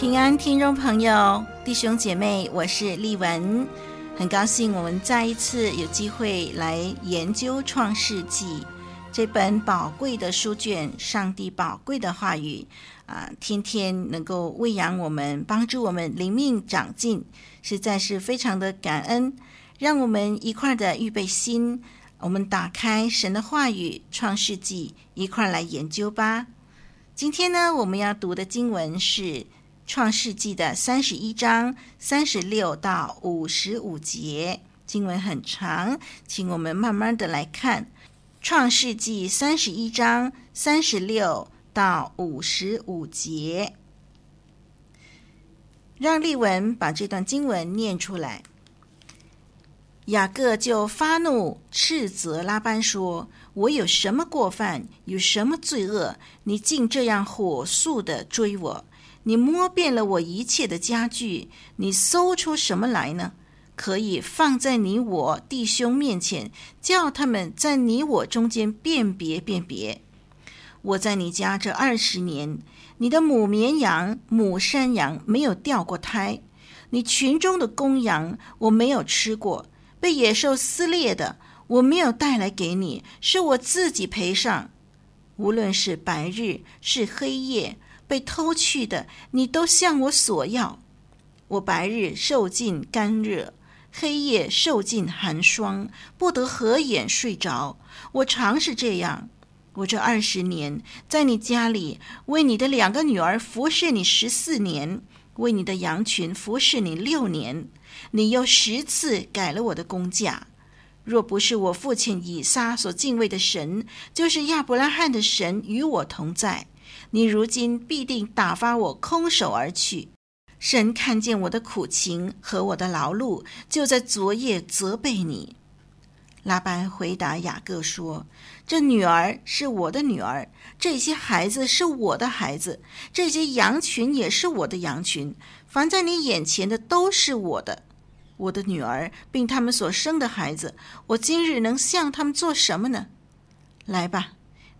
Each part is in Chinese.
平安，听众朋友、弟兄姐妹，我是丽文，很高兴我们再一次有机会来研究《创世纪》这本宝贵的书卷，上帝宝贵的话语啊、天天能够喂养我们，帮助我们灵命长进，实在是非常的感恩。让我们一块的预备心，我们打开神的话语《创世纪》，一块来研究吧。今天呢，我们要读的经文是。创世纪的三十一章三十六到五十五节，经文很长，请我们慢慢的来看。创世纪三十一章三十六到五十五节，让丽文把这段经文念出来。雅各就发怒，斥责拉班说：“我有什么过犯，有什么罪恶，你竟这样火速的追我？”你摸遍了我一切的家具，你搜出什么来呢？可以放在你我弟兄面前，叫他们在你我中间辨别辨别。我在你家这二十年，你的母绵羊、母山羊没有掉过胎，你群中的公羊我没有吃过，被野兽撕裂的我没有带来给你，是我自己赔上。无论是白日是黑夜。被偷去的，你都向我索要。我白日受尽干热，黑夜受尽寒霜，不得合眼睡着。我常是这样。我这二十年在你家里，为你的两个女儿服侍你十四年，为你的羊群服侍你六年。你又十次改了我的工价。若不是我父亲以撒所敬畏的神，就是亚伯拉罕的神与我同在。你如今必定打发我空手而去。神看见我的苦情和我的劳碌，就在昨夜责备你。拉班回答雅各说：“这女儿是我的女儿，这些孩子是我的孩子，这些羊群也是我的羊群。凡在你眼前的都是我的。我的女儿并他们所生的孩子，我今日能向他们做什么呢？来吧。”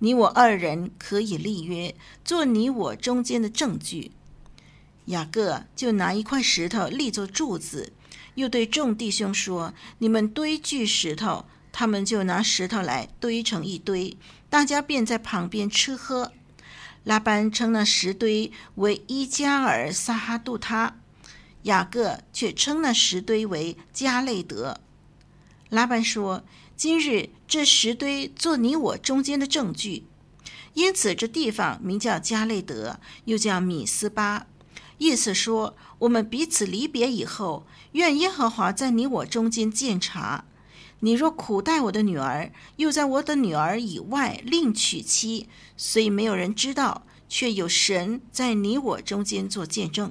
你我二人可以立约，做你我中间的证据。雅各就拿一块石头立作柱子，又对众弟兄说：“你们堆聚石头。”他们就拿石头来堆成一堆，大家便在旁边吃喝。拉班称那石堆为伊加尔撒哈杜他，雅各却称那石堆为迦累得。拉班说。今日这石堆做你我中间的证据，因此这地方名叫迦累得，又叫米斯巴，意思说我们彼此离别以后，愿耶和华在你我中间鉴察。你若苦待我的女儿，又在我的女儿以外另娶妻，虽没有人知道，却有神在你我中间做见证。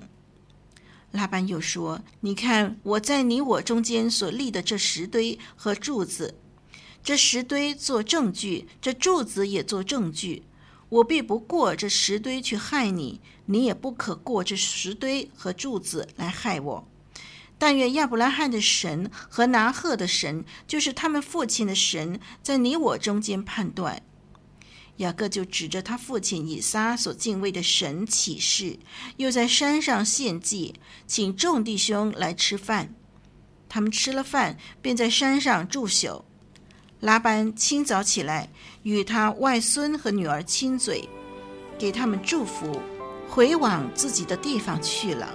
拉班又说：“你看我在你我中间所立的这石堆和柱子。”这石堆做证据，这柱子也做证据。我必不过这石堆去害你，你也不可过这石堆和柱子来害我。但愿亚伯拉罕的神和拿鹤的神，就是他们父亲的神，在你我中间判断。雅各就指着他父亲以撒所敬畏的神起誓，又在山上献祭，请众弟兄来吃饭。他们吃了饭，便在山上住宿。拉班清早起来，与他外孙和女儿亲嘴，给他们祝福，回往自己的地方去了。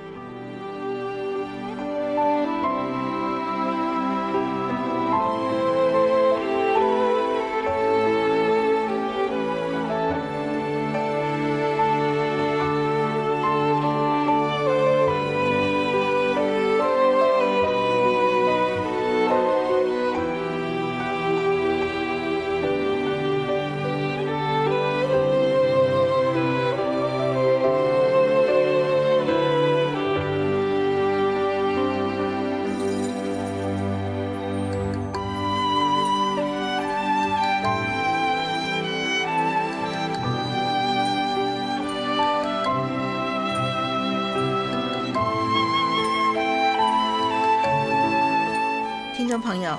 朋友，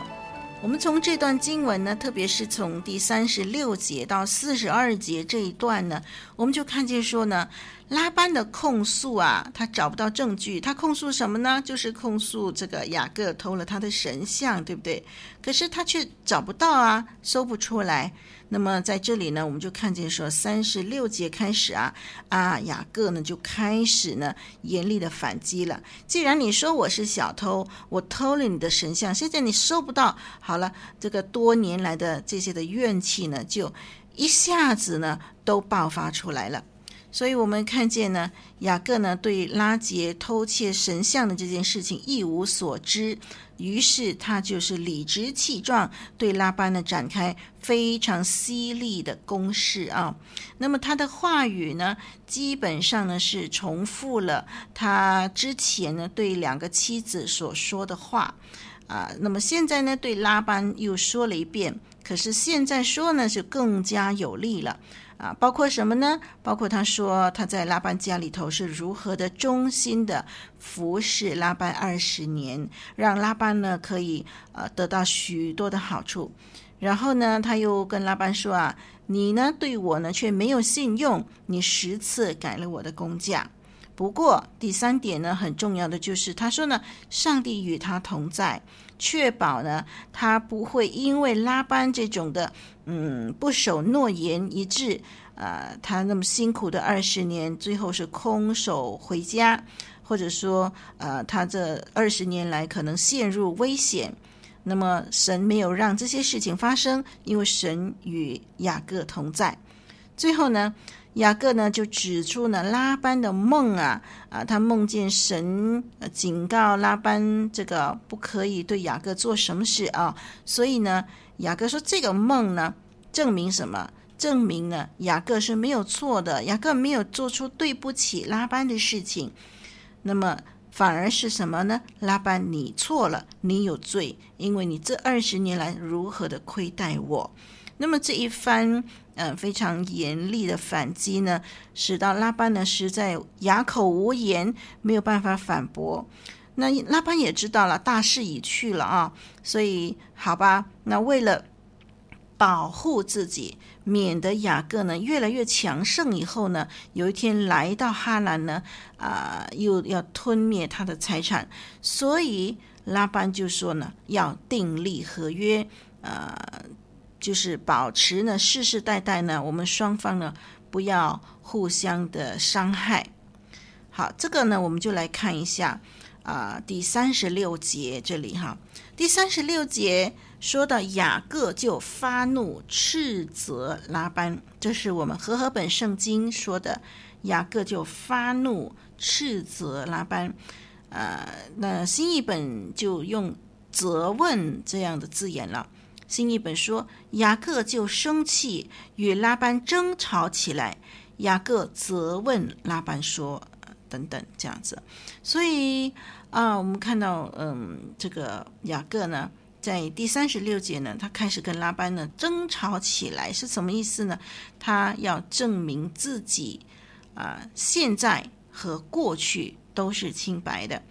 我们从这段经文呢，特别是从第三十六节到四十二节这一段呢，我们就看见说呢。拉班的控诉啊，他找不到证据。他控诉什么呢？就是控诉这个雅各偷了他的神像，对不对？可是他却找不到啊，搜不出来。那么在这里呢，我们就看见说，三十六节开始啊，啊，雅各呢就开始呢严厉的反击了。既然你说我是小偷，我偷了你的神像，现在你搜不到，好了，这个多年来的这些的怨气呢，就一下子呢都爆发出来了。所以，我们看见呢，雅各呢对拉结偷窃神像的这件事情一无所知，于是他就是理直气壮对拉班呢展开非常犀利的攻势啊。那么他的话语呢，基本上呢是重复了他之前呢对两个妻子所说的话啊。那么现在呢对拉班又说了一遍，可是现在说呢就更加有力了。啊，包括什么呢？包括他说他在拉班家里头是如何的忠心的服侍拉班二十年，让拉班呢可以呃得到许多的好处。然后呢，他又跟拉班说啊，你呢对我呢却没有信用，你十次改了我的工价。不过第三点呢很重要的就是他说呢，上帝与他同在。确保呢，他不会因为拉班这种的，嗯，不守诺言，一致呃，他那么辛苦的二十年，最后是空手回家，或者说，呃，他这二十年来可能陷入危险。那么神没有让这些事情发生，因为神与雅各同在。最后呢，雅各呢就指出呢拉班的梦啊啊，他梦见神警告拉班这个不可以对雅各做什么事啊，所以呢雅各说这个梦呢证明什么？证明呢雅各是没有错的，雅各没有做出对不起拉班的事情，那么反而是什么呢？拉班你错了，你有罪，因为你这二十年来如何的亏待我。那么这一番、呃、非常严厉的反击呢，使到拉班呢实在哑口无言，没有办法反驳。那拉班也知道了大势已去了啊，所以好吧，那为了保护自己，免得雅各呢越来越强盛，以后呢有一天来到哈兰呢啊、又要吞灭他的财产，所以拉班就说呢要订立合约。呃就是保持呢，世世代代呢，我们双方呢不要互相的伤害。好，这个呢，我们就来看一下啊、第三十六节这里哈，第三十六节说到雅各就发怒斥责拉班，这是我们和合本圣经说的，雅各就发怒斥责拉班。呃，那新译本就用责问这样的字眼了。新译本说，雅各就生气，与拉班争吵起来。雅各责问拉班说：“等等，这样子。”所以啊，我们看到，嗯，这个雅各呢，在第三十六节呢，他开始跟拉班呢争吵起来，是什么意思呢？他要证明自己啊，现在和过去都是清白的。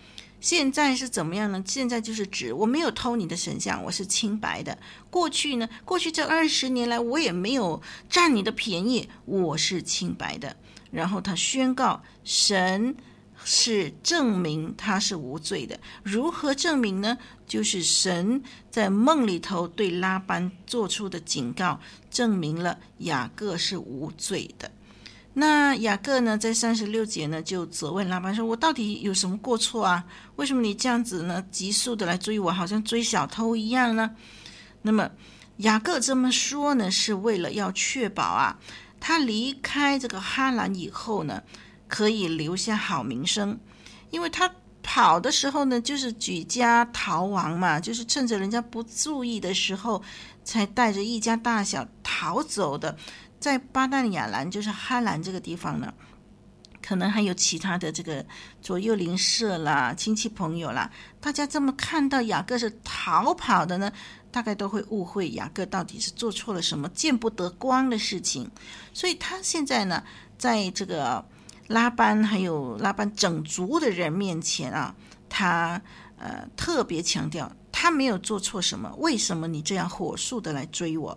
现在是怎么样呢？现在就是指我没有偷你的神像，我是清白的。过去呢？过去这二十年来，我也没有占你的便宜，我是清白的。然后他宣告，神是证明他是无罪的。如何证明呢？就是神在梦里头对拉班做出的警告，证明了雅各是无罪的。那雅各呢，在三十六节呢，就责问拉班说：“我到底有什么过错啊？为什么你这样子呢，急速的来追我，好像追小偷一样呢？”那么雅各这么说呢，是为了要确保啊，他离开这个哈兰以后呢，可以留下好名声，因为他跑的时候呢，就是举家逃亡嘛，就是趁着人家不注意的时候，才带着一家大小逃走的。在巴旦亚兰，就是哈兰这个地方呢，可能还有其他的这个左右邻舍啦、亲戚朋友啦，大家这么看到雅各是逃跑的呢，大概都会误会雅各到底是做错了什么见不得光的事情。所以他现在呢，在这个拉班还有拉班整族的人面前啊，他呃特别强调。他没有做错什么，为什么你这样火速的来追我？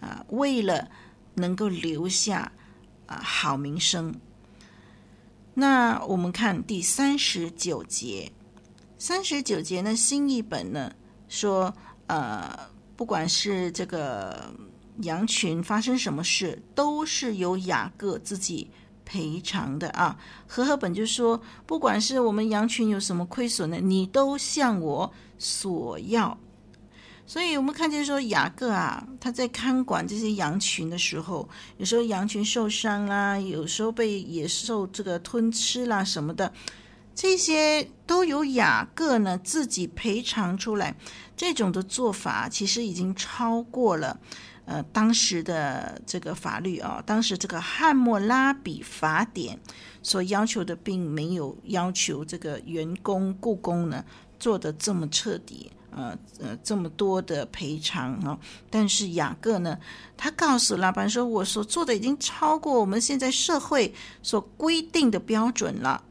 啊，为了能够留下啊好名声。那我们看第三十九节，三十九节呢，新译本呢说，呃，不管是这个羊群发生什么事，都是由雅各自己赔偿的啊。和合本就说，不管是我们羊群有什么亏损呢，你都向我索要。所以我们看见说雅各啊，他在看管这些羊群的时候，有时候羊群受伤啦，有时候被野兽这个吞吃啦什么的，这些都由雅各呢自己赔偿出来。这种的做法其实已经超过了呃当时的这个法律啊，当时这个汉谟拉比法典所要求的，并没有要求这个员工雇工呢做得这么彻底。呃呃，这么多的赔偿啊！但是雅各呢，他告诉拉班说：“我所做的已经超过我们现在社会所规定的标准了。”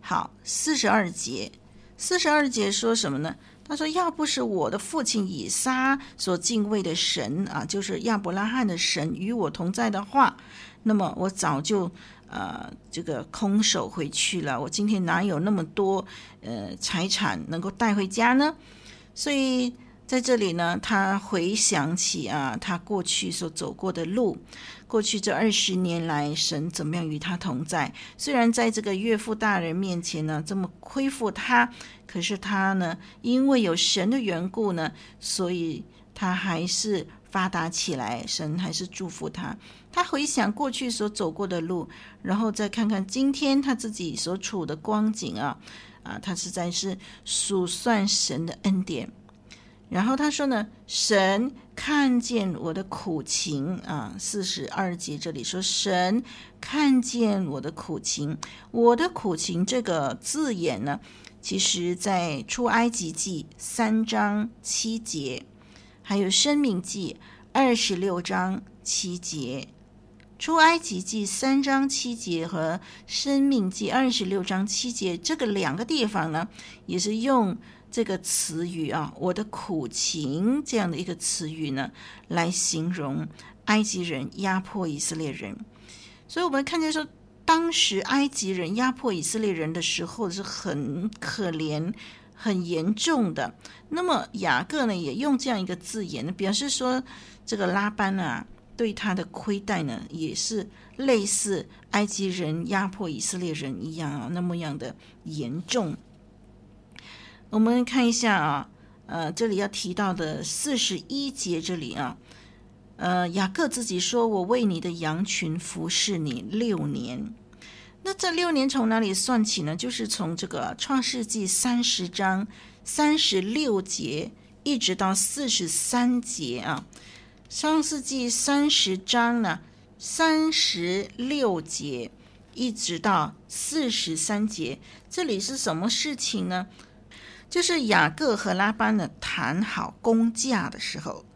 好，四十二节，四十二节说什么呢？他说：“要不是我的父亲以撒所敬畏的神啊，就是亚伯拉罕的神与我同在的话，那么我早就。”呃，这个空手回去了。我今天哪有那么多呃财产能够带回家呢？所以在这里呢，他回想起啊，他过去所走过的路，过去这二十年来，神怎么样与他同在？虽然在这个岳父大人面前呢，这么亏负他，可是他呢，因为有神的缘故呢，所以他还是发达起来，神还是祝福他。他回想过去所走过的路，然后再看看今天他自己所处的光景啊，啊，他实在是数算神的恩典。然后他说呢，神看见我的苦情啊，四十二节这里说，神看见我的苦情，我的苦情这个字眼呢，其实在出埃及记三章七节，还有生命记二十六章七节。出埃及记三章七节和生命记二十六章七节，这个两个地方呢，也是用这个词语啊，“我的苦情”这样的一个词语呢，来形容埃及人压迫以色列人。所以，我们看见说，当时埃及人压迫以色列人的时候是很可怜、很严重的。那么，雅各呢，也用这样一个字眼，表示说，这个拉班啊。对他的亏待呢，也是类似埃及人压迫以色列人一样啊，那么样的严重。我们看一下啊，呃，这里要提到的四十一节这里啊，呃，雅各自己说：“我为你的羊群服侍你六年。”那这六年从哪里算起呢？就是从这个创世纪三十章三十六节一直到四十三节啊。创世纪三十章呢，三十六节一直到四十三节，这里是什么事情呢？就是雅各和拉班呢谈好工价的时候，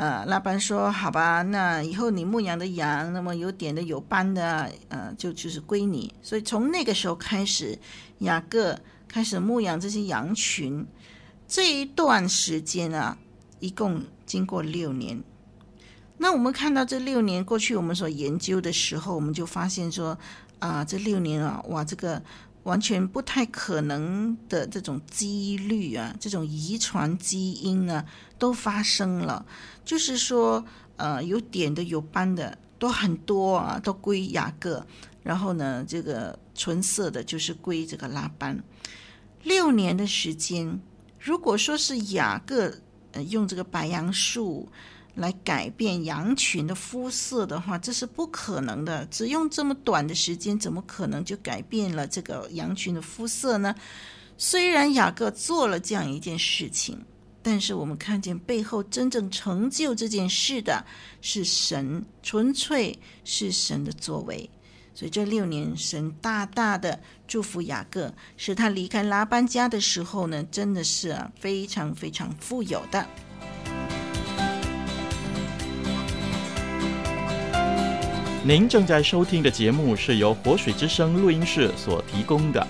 呃，拉班说：“好吧，那以后你牧养的羊，那么有点的有斑的，呃，就就是归你。”所以从那个时候开始，雅各开始牧养这些羊群。这一段时间啊，一共。经过六年，那我们看到这六年过去，我们所研究的时候，我们就发现说，啊，这六年啊，哇，这个完全不太可能的这种几率啊，这种遗传基因啊，都发生了。就是说，呃，有点的、有斑的都很多啊，都归雅各。然后呢，这个纯色的，就是归这个拉班。六年的时间，如果说是雅各。呃，用这个白杨树来改变羊群的肤色的话，这是不可能的。只用这么短的时间，怎么可能就改变了这个羊群的肤色呢？虽然雅各做了这样一件事情，但是我们看见背后真正成就这件事的是神，纯粹是神的作为。所以这六年，神大大的祝福雅各，使他离开拉班家的时候呢，真的是啊非常非常富有的。您正在收听的节目是由活水之声录音室所提供的，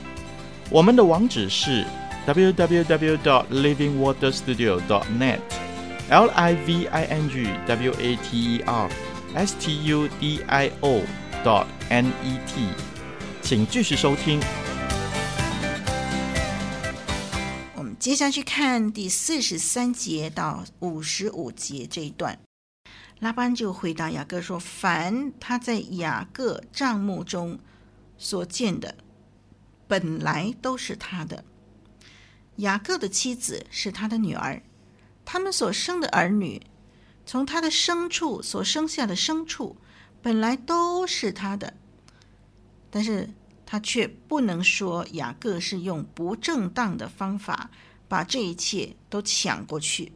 我们的网址是 www.dot.livingwaterstudio.dot.net。L I V I N G W A T E R s t u d i o dot n e t，请继续收听。我们接下去看第四十三节到五十五节这一段。拉班就回答雅各说：“凡他在雅各帐幕中所见的，本来都是他的。雅各的妻子是他的女儿，他们所生的儿女，从他的牲畜所生下的牲畜，本来都是他的。但是他却不能说雅各是用不正当的方法把这一切都抢过去，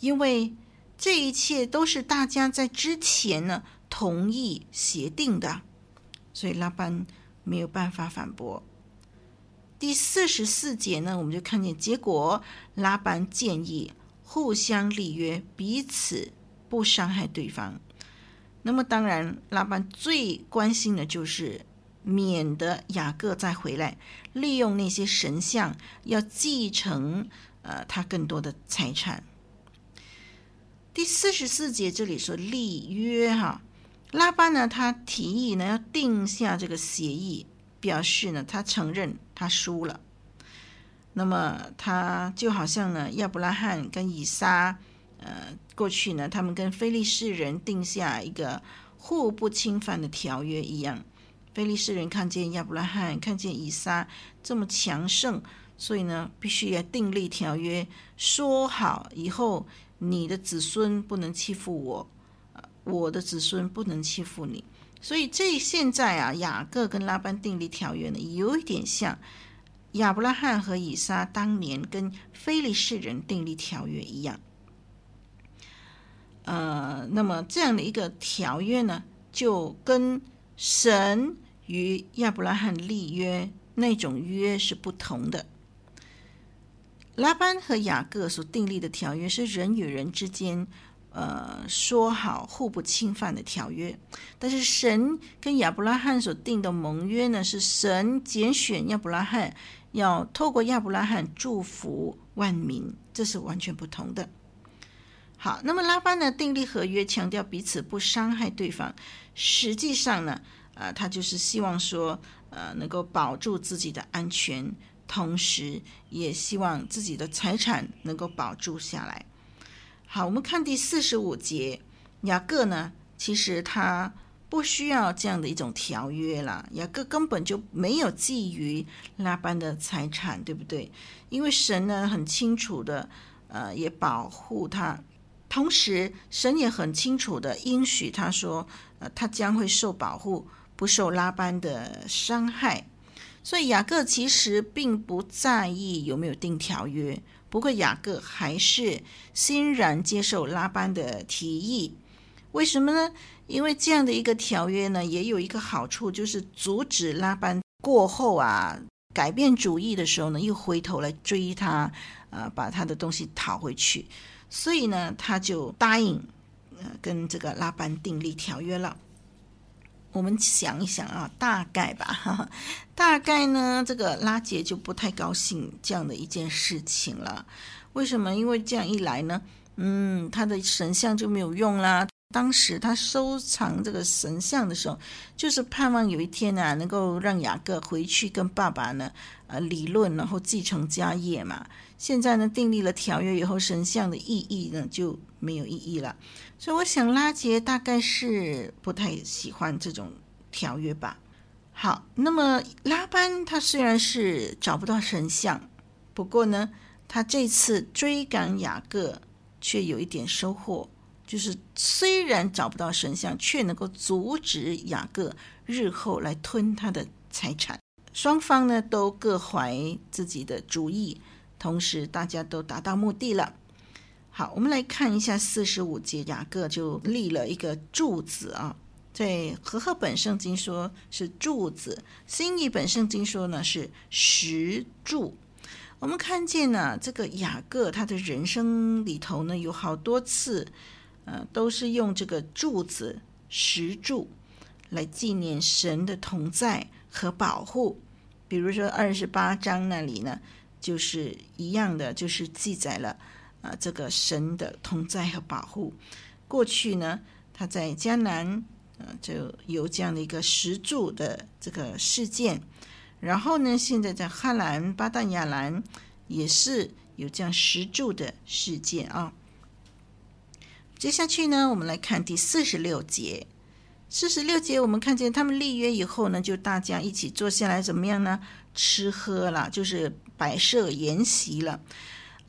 因为。”这一切都是大家在之前呢同意协定的，所以拉班没有办法反驳。第四十四节呢，我们就看见结果，拉班建议互相立约，彼此不伤害对方。那么当然，拉班最关心的就是免得雅各再回来，利用那些神像要继承呃他更多的财产。第四十四节这里说立约哈，拉班呢，他提议呢要定下这个协议，表示呢他承认他输了。那么他就好像呢亚伯拉罕跟以撒，呃，过去呢他们跟非利士人定下一个互不侵犯的条约一样。非利士人看见亚伯拉罕，看见以撒这么强盛，所以呢必须要订立条约，说好以后。你的子孙不能欺负我，我的子孙不能欺负你。所以这现在啊，雅各跟拉班订立条约呢，有一点像亚伯拉罕和以撒当年跟非利士人订立条约一样。呃，那么这样的一个条约呢，就跟神与亚伯拉罕立约那种约是不同的。拉班和雅各所订立的条约是人与人之间，呃，说好互不侵犯的条约。但是神跟亚伯拉罕所订的盟约呢，是神拣选亚伯拉罕，要透过亚伯拉罕祝福万民，这是完全不同的。好，那么拉班呢，订立合约，强调彼此不伤害对方。实际上呢，呃，他就是希望说，呃，能够保住自己的安全。同时，也希望自己的财产能够保住下来。好，我们看第四十五节，雅各呢，其实他不需要这样的一种条约了。雅各根本就没有觊觎拉班的财产，对不对？因为神呢很清楚的，呃，也保护他，同时神也很清楚的应许他说，呃，他将会受保护，不受拉班的伤害。所以雅各其实并不在意有没有订条约，不过雅各还是欣然接受拉班的提议。为什么呢？因为这样的一个条约呢，也有一个好处，就是阻止拉班过后啊改变主意的时候呢，又回头来追他，呃，把他的东西讨回去。所以呢，他就答应，呃，跟这个拉班订立条约了。我们想一想啊，大概吧，哈哈，大概呢，这个拉杰就不太高兴这样的一件事情了。为什么？因为这样一来呢，嗯，他的神像就没有用啦。当时他收藏这个神像的时候，就是盼望有一天呢，能够让雅各回去跟爸爸呢，呃，理论，然后继承家业嘛。现在呢，订立了条约以后，神像的意义呢就没有意义了。所以我想拉杰大概是不太喜欢这种条约吧。好，那么拉班他虽然是找不到神像，不过呢，他这次追赶雅各却有一点收获。就是虽然找不到神像，却能够阻止雅各日后来吞他的财产。双方呢都各怀自己的主意，同时大家都达到目的了。好，我们来看一下四十五节，雅各就立了一个柱子啊，在和合本圣经说是柱子，新译本圣经说呢是石柱。我们看见呢，这个雅各他的人生里头呢有好多次。呃，都是用这个柱子、石柱来纪念神的同在和保护。比如说二十八章那里呢，就是一样的，就是记载了啊、这个神的同在和保护。过去呢，他在迦南，呃，就有这样的一个石柱的这个事件。然后呢，现在在哈兰巴旦亚兰也是有这样石柱的事件啊。接下去呢，我们来看第四十六节。四十六节，我们看见他们立约以后呢，就大家一起坐下来，怎么样呢？吃喝了，就是摆设筵席了。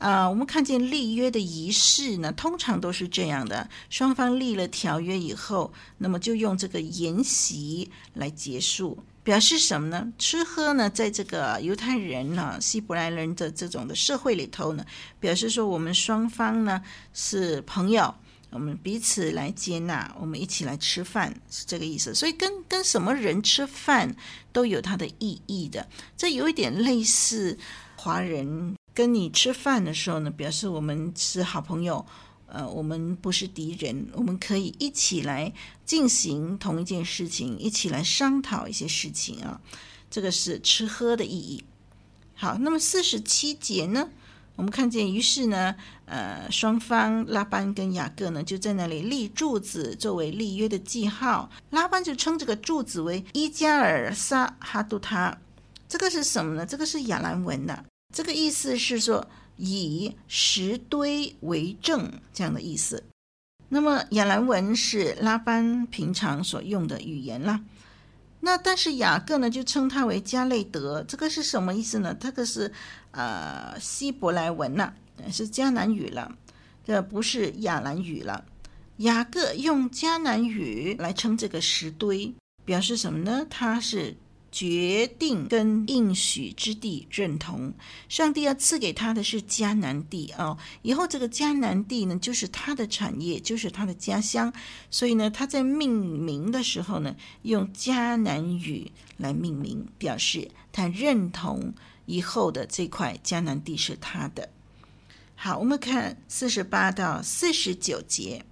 啊、我们看见立约的仪式呢，通常都是这样的：双方立了条约以后，那么就用这个筵席来结束，表示什么呢？吃喝呢，在这个犹太人呢、希伯来人的这种的社会里头呢，表示说我们双方呢是朋友，我们彼此来接纳，我们一起来吃饭，是这个意思。所以跟跟什么人吃饭都有它的意义的，这有一点类似华人。跟你吃饭的时候呢，表示我们是好朋友，呃，我们不是敌人，我们可以一起来进行同一件事情，一起来商讨一些事情啊。这个是吃喝的意义。好，那么四十七节呢，我们看见，于是呢，呃，双方拉班跟雅各呢就在那里立柱子作为立约的记号。拉班就称这个柱子为伊加尔萨哈杜他，这个是什么呢？这个是亚兰文的。这个意思是说，以石堆为证这样的意思。那么亚兰文是拉班平常所用的语言啦。那但是雅各呢，就称它为迦勒德，这个是什么意思呢？这个是呃希伯来文呐、是迦南语了，这不是亚兰语了。雅各用迦南语来称这个石堆，表示什么呢？它是。决定跟应许之地认同，上帝要赐给他的是迦南地哦。以后这个迦南地呢，就是他的产业，就是他的家乡。所以呢，他在命名的时候呢，用迦南语来命名，表示他认同以后的这块迦南地是他的。好，我们看四十八到四十九节，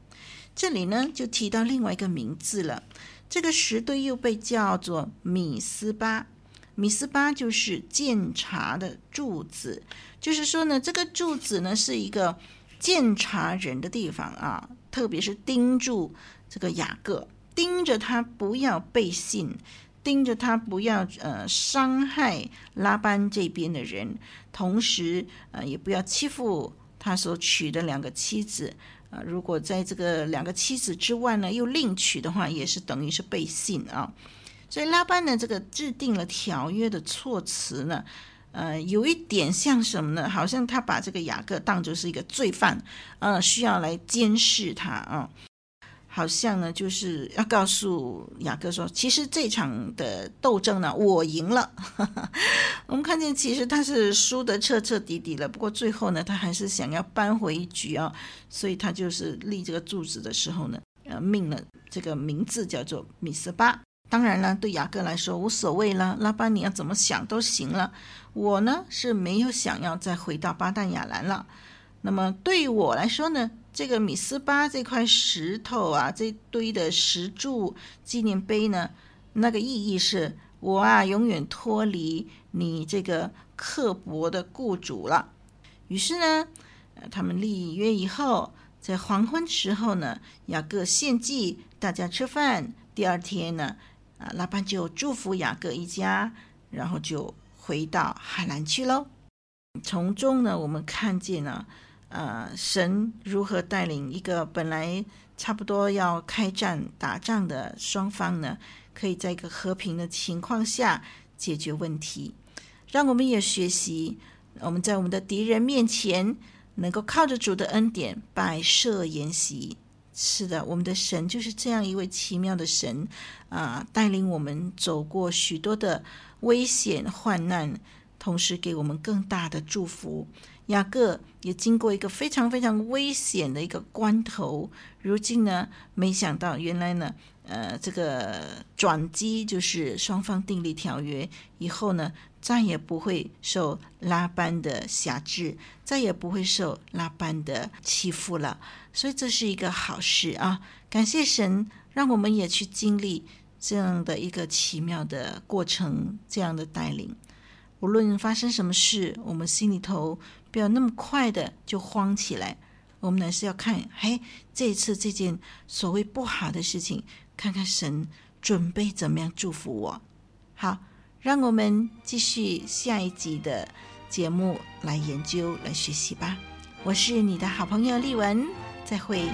这里呢就提到另外一个名字了。这个石堆又被叫做米斯巴，米斯巴就是监察的柱子，就是说呢，这个柱子呢是一个监察人的地方啊，特别是盯住这个雅各，盯着他不要背信，盯着他不要呃伤害拉班这边的人，同时呃也不要欺负他所娶的两个妻子。啊，如果在这个两个妻子之外呢，又另娶的话，也是等于是背信啊。所以拉班呢，这个制定了条约的措辞呢，呃，有一点像什么呢？好像他把这个雅各当作是一个罪犯，呃，需要来监视他啊。好像呢，就是要告诉雅各说，其实这场的斗争呢，我赢了。我们看见，其实他是输得彻彻底底了。不过最后呢，他还是想要扳回一局啊，所以他就是立这个柱子的时候呢，呃，命了这个名字叫做米斯巴。当然了，对雅各来说无所谓了，拉班你要怎么想都行了。我呢是没有想要再回到巴旦亚兰了。那么对于我来说呢，这个米斯巴这块石头啊，这堆的石柱纪念碑呢，那个意义是我啊，永远脱离你这个刻薄的雇主了。于是呢，他们立约以后，在黄昏时候呢，雅各献祭，大家吃饭。第二天呢，啊，拉班就祝福雅各一家，然后就回到海兰去喽。从中呢，我们看见了。呃，神如何带领一个本来差不多要开战打仗的双方呢，可以在一个和平的情况下解决问题？让我们也学习，我们在我们的敌人面前能够靠着主的恩典摆设筵席。是的，我们的神就是这样一位奇妙的神啊，带领我们走过许多的危险患难，同时给我们更大的祝福。雅各也经过一个非常非常危险的一个关头，如今呢，没想到原来呢，呃，这个转机就是双方订立条约以后呢，再也不会受拉班的辖制，再也不会受拉班的欺负了，所以这是一个好事啊！感谢神，让我们也去经历这样的一个奇妙的过程，这样的带领。无论发生什么事，我们心里头不要那么快的就慌起来。我们呢是要看，嘿，这一次这件所谓不好的事情，看看神准备怎么样祝福我。好，让我们继续下一集的节目来研究、来学习吧。我是你的好朋友丽文，再会。